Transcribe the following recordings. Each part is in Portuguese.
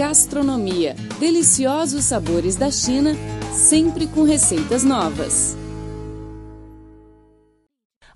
Gastronomia. Deliciosos sabores da China, sempre com receitas novas.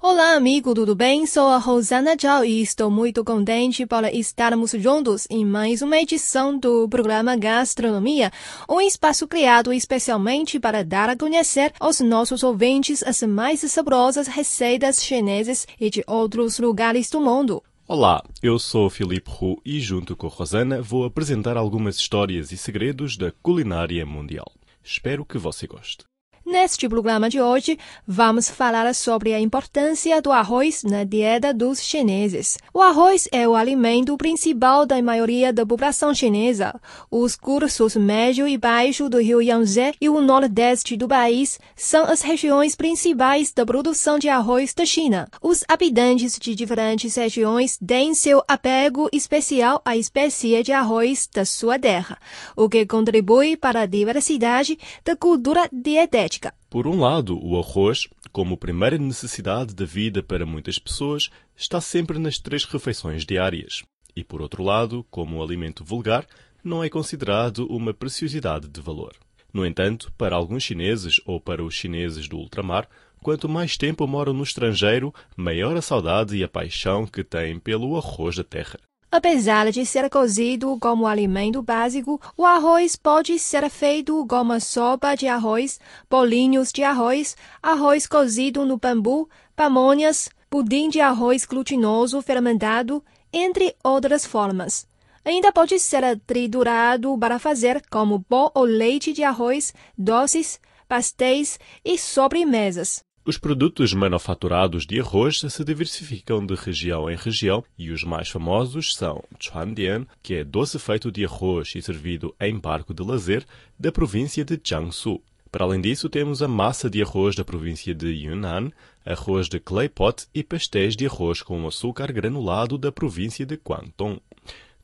Olá, amigo, tudo bem? Sou a Rosana Zhao e estou muito contente por estarmos juntos em mais uma edição do programa Gastronomia, um espaço criado especialmente para dar a conhecer aos nossos ouvintes as mais saborosas receitas chinesas e de outros lugares do mundo. Olá, eu sou Filipe Hu e junto com Rosana vou apresentar algumas histórias e segredos da culinária mundial. Espero que você goste. Neste programa de hoje, vamos falar sobre a importância do arroz na dieta dos chineses. O arroz é o alimento principal da maioria da população chinesa. Os cursos médio e baixo do rio Yangtze e o nordeste do país são as regiões principais da produção de arroz da China. Os habitantes de diferentes regiões têm seu apego especial à espécie de arroz da sua terra, o que contribui para a diversidade da cultura dietética. Por um lado, o arroz, como primeira necessidade da vida para muitas pessoas, está sempre nas três refeições diárias. E por outro lado, como um alimento vulgar, não é considerado uma preciosidade de valor. No entanto, para alguns chineses ou para os chineses do ultramar, quanto mais tempo moram no estrangeiro, maior a saudade e a paixão que têm pelo arroz da terra. Apesar de ser cozido como alimento básico, o arroz pode ser feito como sopa de arroz, bolinhos de arroz, arroz cozido no bambu, pamonhas, pudim de arroz glutinoso fermentado, entre outras formas. Ainda pode ser triturado para fazer como pó ou leite de arroz, doces, pastéis e sobremesas. Os produtos manufaturados de arroz se diversificam de região em região e os mais famosos são Chuandian, que é doce feito de arroz e servido em barco de lazer, da província de Jiangsu. Para além disso, temos a massa de arroz da província de Yunnan, arroz de clay pot e pastéis de arroz com açúcar granulado da província de Guangdong.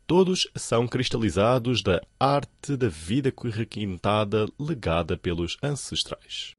Todos são cristalizados da arte da vida requintada legada pelos ancestrais.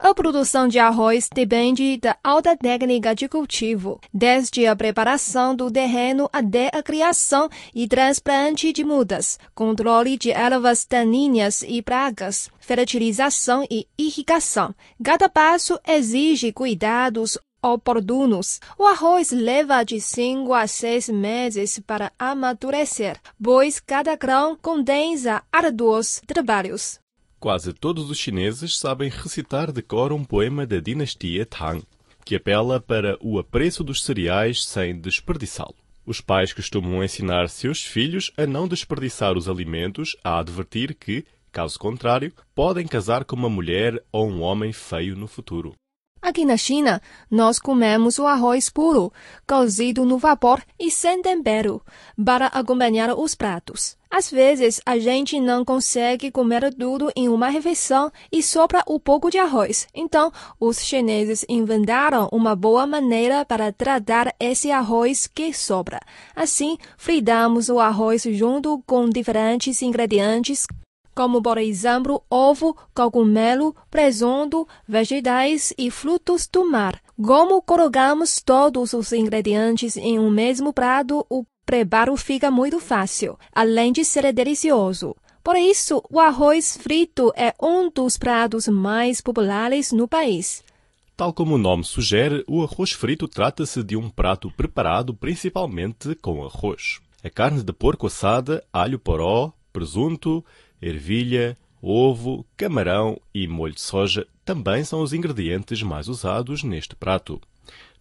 A produção de arroz depende da alta técnica de cultivo, desde a preparação do terreno até a criação e transplante de mudas, controle de ervas daninhas e pragas, fertilização e irrigação. Cada passo exige cuidados oportunos. O arroz leva de 5 a 6 meses para amadurecer, pois cada grão condensa árduos trabalhos. Quase todos os chineses sabem recitar de cor um poema da dinastia Tang, que apela para o apreço dos cereais sem desperdiçá-lo. Os pais costumam ensinar seus filhos a não desperdiçar os alimentos, a advertir que, caso contrário, podem casar com uma mulher ou um homem feio no futuro. Aqui na China, nós comemos o arroz puro, cozido no vapor e sem tempero, para acompanhar os pratos. Às vezes, a gente não consegue comer tudo em uma refeição e sobra um pouco de arroz. Então, os chineses inventaram uma boa maneira para tratar esse arroz que sobra. Assim, fritamos o arroz junto com diferentes ingredientes como por exemplo ovo, cogumelo, presunto, vegetais e frutos do mar. Como colocamos todos os ingredientes em um mesmo prato, o preparo fica muito fácil, além de ser delicioso. Por isso, o arroz frito é um dos pratos mais populares no país. Tal como o nome sugere, o arroz frito trata-se de um prato preparado principalmente com arroz. A carne de porco assada, alho poró, presunto, ervilha, ovo, camarão e molho de soja também são os ingredientes mais usados neste prato.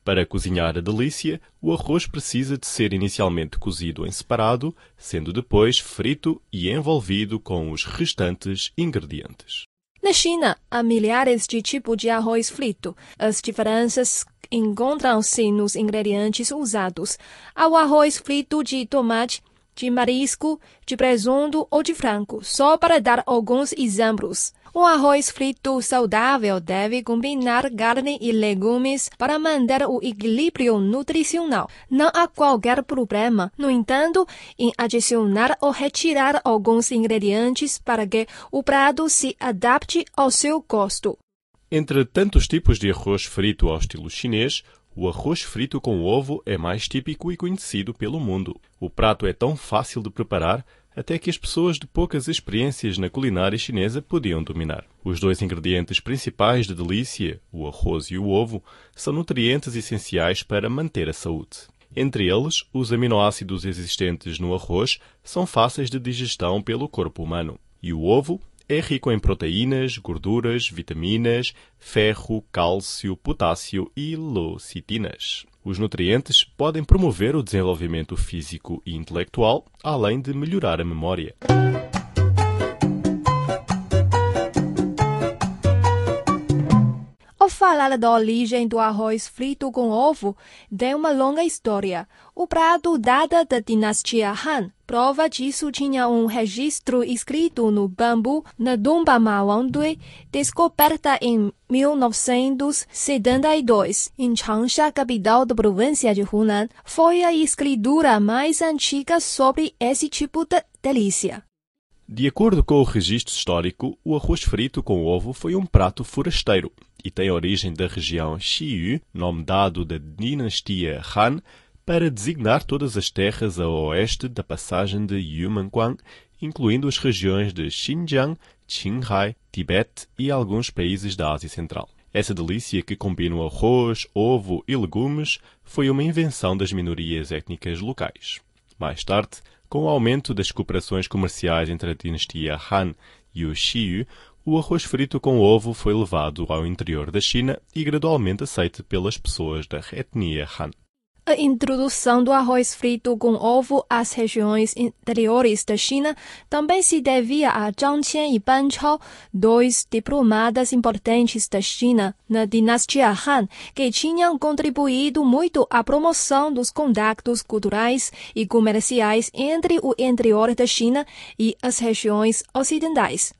Para cozinhar a delícia, o arroz precisa de ser inicialmente cozido em separado, sendo depois frito e envolvido com os restantes ingredientes. Na China, há milhares de tipos de arroz frito. As diferenças encontram-se nos ingredientes usados. Há o arroz frito de tomate, de marisco, de presunto ou de frango, só para dar alguns exemplos. Um arroz frito saudável deve combinar carne e legumes para manter o equilíbrio nutricional. Não há qualquer problema, no entanto, em adicionar ou retirar alguns ingredientes para que o prato se adapte ao seu gosto. Entre tantos tipos de arroz frito ao estilo chinês, o arroz frito com ovo é mais típico e conhecido pelo mundo. O prato é tão fácil de preparar até que as pessoas de poucas experiências na culinária chinesa podiam dominar. Os dois ingredientes principais de delícia, o arroz e o ovo, são nutrientes essenciais para manter a saúde. Entre eles, os aminoácidos existentes no arroz são fáceis de digestão pelo corpo humano, e o ovo é rico em proteínas, gorduras, vitaminas, ferro, cálcio, potássio e lecitinas. Os nutrientes podem promover o desenvolvimento físico e intelectual, além de melhorar a memória. Ao falar da origem do arroz frito com ovo, tem uma longa história. O prato data da dinastia Han. Prova disso tinha um registro escrito no bambu na tumba Mawangdui, descoberta em 1972 em Changsha, capital da província de Hunan. Foi a escritura mais antiga sobre esse tipo de delícia. De acordo com o registro histórico, o arroz frito com ovo foi um prato forasteiro e tem origem da região Xiyu, nome dado da dinastia Han, para designar todas as terras a oeste da passagem de Yumenguang, incluindo as regiões de Xinjiang, Qinghai, Tibete e alguns países da Ásia Central. Essa delícia que combina o arroz, ovo e legumes foi uma invenção das minorias étnicas locais. Mais tarde, com o aumento das cooperações comerciais entre a dinastia Han e o Xiyu, o arroz frito com ovo foi levado ao interior da China e gradualmente aceito pelas pessoas da etnia Han. A introdução do arroz frito com ovo às regiões interiores da China também se devia a Zhang Qian e Ban Chao, dois diplomatas importantes da China na dinastia Han, que tinham contribuído muito à promoção dos contactos culturais e comerciais entre o interior da China e as regiões ocidentais.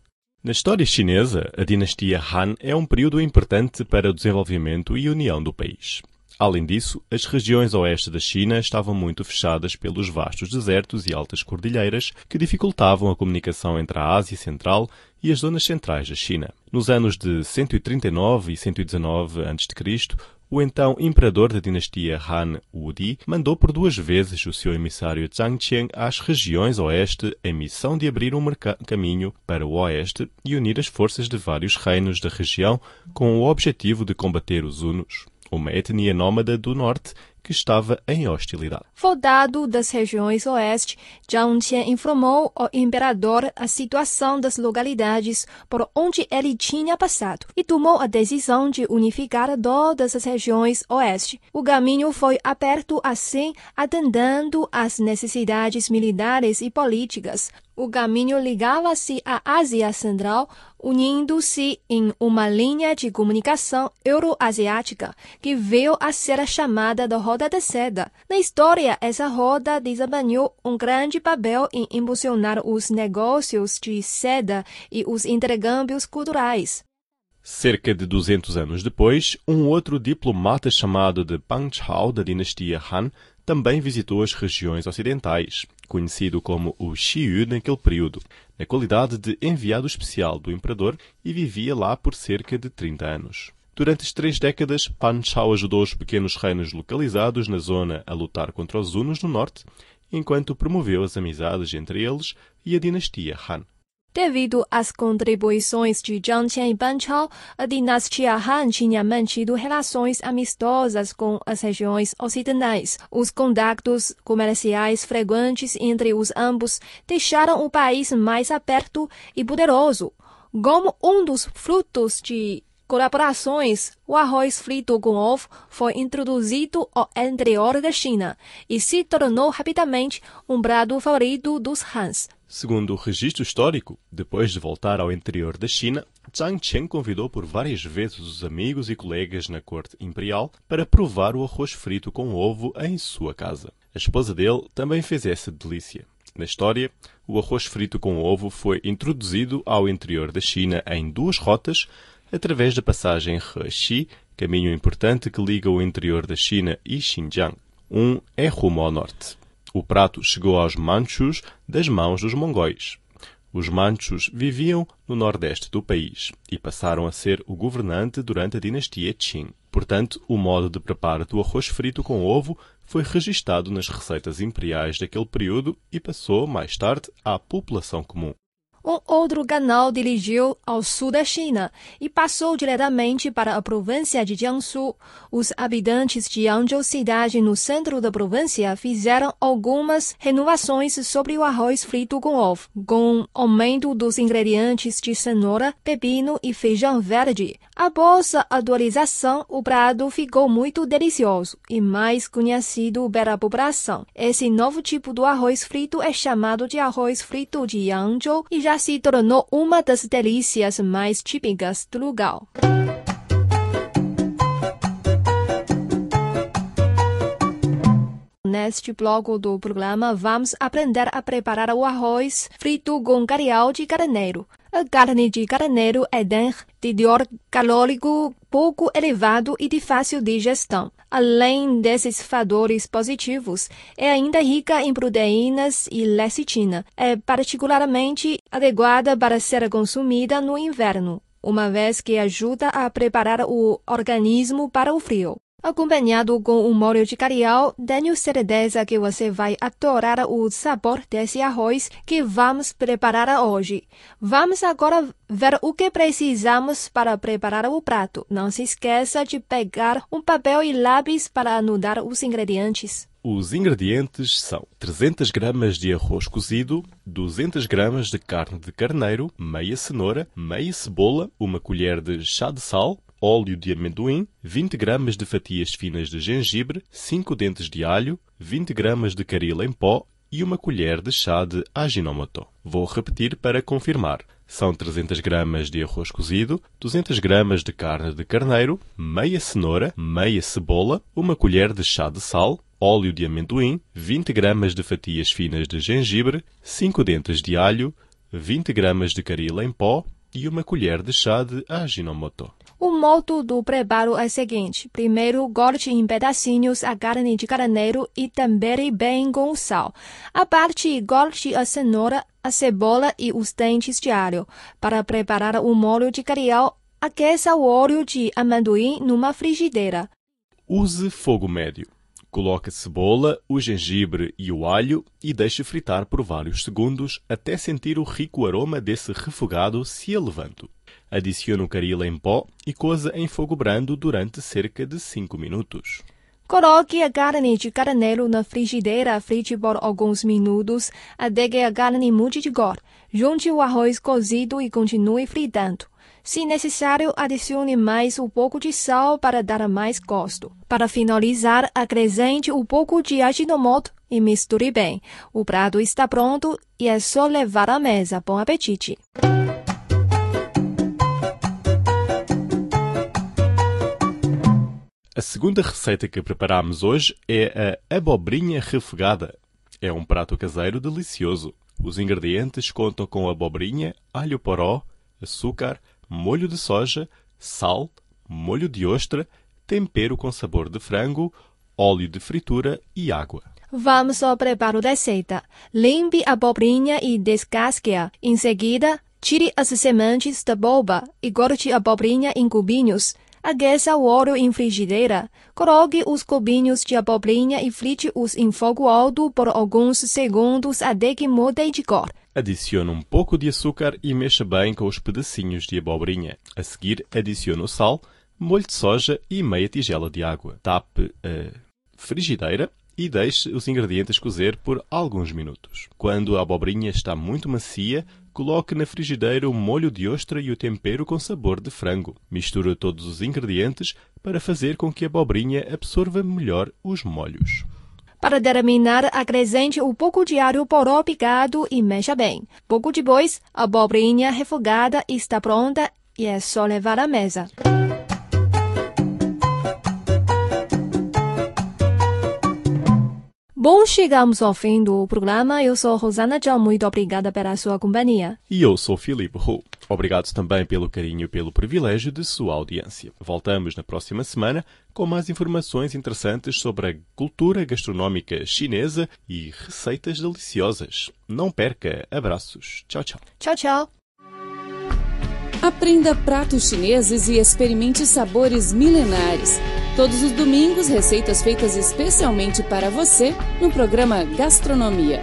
Na história chinesa, a dinastia Han é um período importante para o desenvolvimento e união do país. Além disso, as regiões oeste da China estavam muito fechadas pelos vastos desertos e altas cordilheiras que dificultavam a comunicação entre a Ásia Central e as zonas centrais da China. Nos anos de 139 e 119 a.C., o então imperador da dinastia Han Wudi mandou por duas vezes o seu emissário Zhang Qian às regiões oeste em missão de abrir um caminho para o oeste e unir as forças de vários reinos da região com o objetivo de combater os hunos uma etnia nômada do norte que estava em hostilidade. Soldado das regiões oeste, Zhang Qian informou ao imperador a situação das localidades por onde ele tinha passado e tomou a decisão de unificar todas as regiões oeste. O caminho foi aberto assim, atendendo às necessidades militares e políticas o caminho ligava-se à Ásia Central, unindo-se em uma linha de comunicação euroasiática que veio a ser chamada da Roda da Seda. Na história, essa roda desempenhou um grande papel em impulsionar os negócios de seda e os intercâmbios culturais. Cerca de 200 anos depois, um outro diplomata chamado de Pang Chao, da dinastia Han, também visitou as regiões ocidentais, conhecido como o Xiyu naquele período, na qualidade de enviado especial do imperador e vivia lá por cerca de 30 anos. Durante as três décadas, Pan Chao ajudou os pequenos reinos localizados na zona a lutar contra os Hunos no norte, enquanto promoveu as amizades entre eles e a dinastia Han. Devido às contribuições de Zhang Qian e Ban Chao, a dinastia Han tinha mantido relações amistosas com as regiões ocidentais. Os contactos comerciais frequentes entre os ambos deixaram o país mais aberto e poderoso. Como um dos frutos de colaborações, o arroz frito com ovo foi introduzido ao interior da China e se tornou rapidamente um prato favorito dos Hans. Segundo o registro histórico, depois de voltar ao interior da China, Zhang Qian convidou por várias vezes os amigos e colegas na corte imperial para provar o arroz frito com ovo em sua casa. A esposa dele também fez essa delícia. Na história, o arroz frito com ovo foi introduzido ao interior da China em duas rotas, através da passagem He-Xi, caminho importante que liga o interior da China e Xinjiang. Um é rumo ao norte. O prato chegou aos manchus das mãos dos mongóis. Os manchus viviam no nordeste do país e passaram a ser o governante durante a dinastia Qing. Portanto, o modo de preparo do arroz frito com ovo foi registado nas receitas imperiais daquele período e passou, mais tarde, à população comum. Um outro canal dirigiu ao sul da China e passou diretamente para a província de Jiangsu. Os habitantes de Yangzhou, cidade no centro da província, fizeram algumas renovações sobre o arroz frito com ovo, com aumento dos ingredientes de cenoura, pepino e feijão verde. Após a atualização, o prato ficou muito delicioso e mais conhecido pela população. Esse novo tipo de arroz frito é chamado de arroz frito de Yangzhou e já se tornou uma das delícias mais típicas do lugar. Neste bloco do programa, vamos aprender a preparar o arroz frito com carial de carneiro. A carne de carneiro é dentre de teor calórico pouco elevado e de fácil digestão. Além desses fatores positivos, é ainda rica em proteínas e lecitina. É particularmente adequada para ser consumida no inverno, uma vez que ajuda a preparar o organismo para o frio. Acompanhado com um molho de carial, tenho certeza que você vai adorar o sabor desse arroz que vamos preparar hoje. Vamos agora ver o que precisamos para preparar o prato. Não se esqueça de pegar um papel e lápis para anotar os ingredientes. Os ingredientes são 300 gramas de arroz cozido, 200 gramas de carne de carneiro, meia cenoura, meia cebola, uma colher de chá de sal, óleo de amendoim, 20 gramas de fatias finas de gengibre, 5 dentes de alho, 20 gramas de caril em pó e uma colher de chá de aginomoto. Vou repetir para confirmar. São 300 gramas de arroz cozido, 200 gramas de carne de carneiro, meia cenoura, meia cebola, uma colher de chá de sal, óleo de amendoim, 20 gramas de fatias finas de gengibre, 5 dentes de alho, 20 gramas de caril em pó e uma colher de chá de aginomoto. O modo do preparo é o seguinte: primeiro, corte em pedacinhos a carne de carneiro e tempere bem com sal. A parte, corte a cenoura, a cebola e os dentes de alho. Para preparar o molho de carial, aqueça o óleo de amendoim numa frigideira. Use fogo médio. Coloque a cebola, o gengibre e o alho e deixe fritar por vários segundos até sentir o rico aroma desse refogado se elevando. Adicione o caril em pó e coza em fogo brando durante cerca de 5 minutos. Coloque a carne de carneiro na frigideira, frite por alguns minutos até que a carne mude de cor. Junte o arroz cozido e continue fritando. Se necessário, adicione mais um pouco de sal para dar mais gosto. Para finalizar, acrescente um pouco de aginomoto e misture bem. O prato está pronto e é só levar à mesa. Bom apetite! A segunda receita que preparamos hoje é a abobrinha refogada. É um prato caseiro delicioso. Os ingredientes contam com abobrinha, alho poró, açúcar, molho de soja, sal, molho de ostra, tempero com sabor de frango, óleo de fritura e água. Vamos ao preparo da receita. Limpe a abobrinha e descasque-a. Em seguida, tire as sementes da boba e corte a abobrinha em cubinhos. Aqueça o óleo em frigideira. Coloque os cubinhos de abobrinha e frite-os em fogo alto por alguns segundos até que mudem de cor. Adicione um pouco de açúcar e mexa bem com os pedacinhos de abobrinha. A seguir, adicione o sal, molho de soja e meia tigela de água. Tape a frigideira e deixe os ingredientes cozer por alguns minutos. Quando a abobrinha está muito macia, coloque na frigideira o molho de ostra e o tempero com sabor de frango. Misture todos os ingredientes para fazer com que a abobrinha absorva melhor os molhos. Para terminar, acrescente um pouco de alho poró picado e mexa bem. Pouco depois, a abobrinha refogada está pronta e é só levar à mesa. Bom, chegamos ao fim do programa. Eu sou Rosana John. Muito obrigada pela sua companhia. E eu sou Filipe Hu. Obrigado também pelo carinho e pelo privilégio de sua audiência. Voltamos na próxima semana com mais informações interessantes sobre a cultura gastronómica chinesa e receitas deliciosas. Não perca. Abraços. Tchau, tchau. Tchau, tchau. Aprenda pratos chineses e experimente sabores milenares. Todos os domingos, receitas feitas especialmente para você no programa Gastronomia.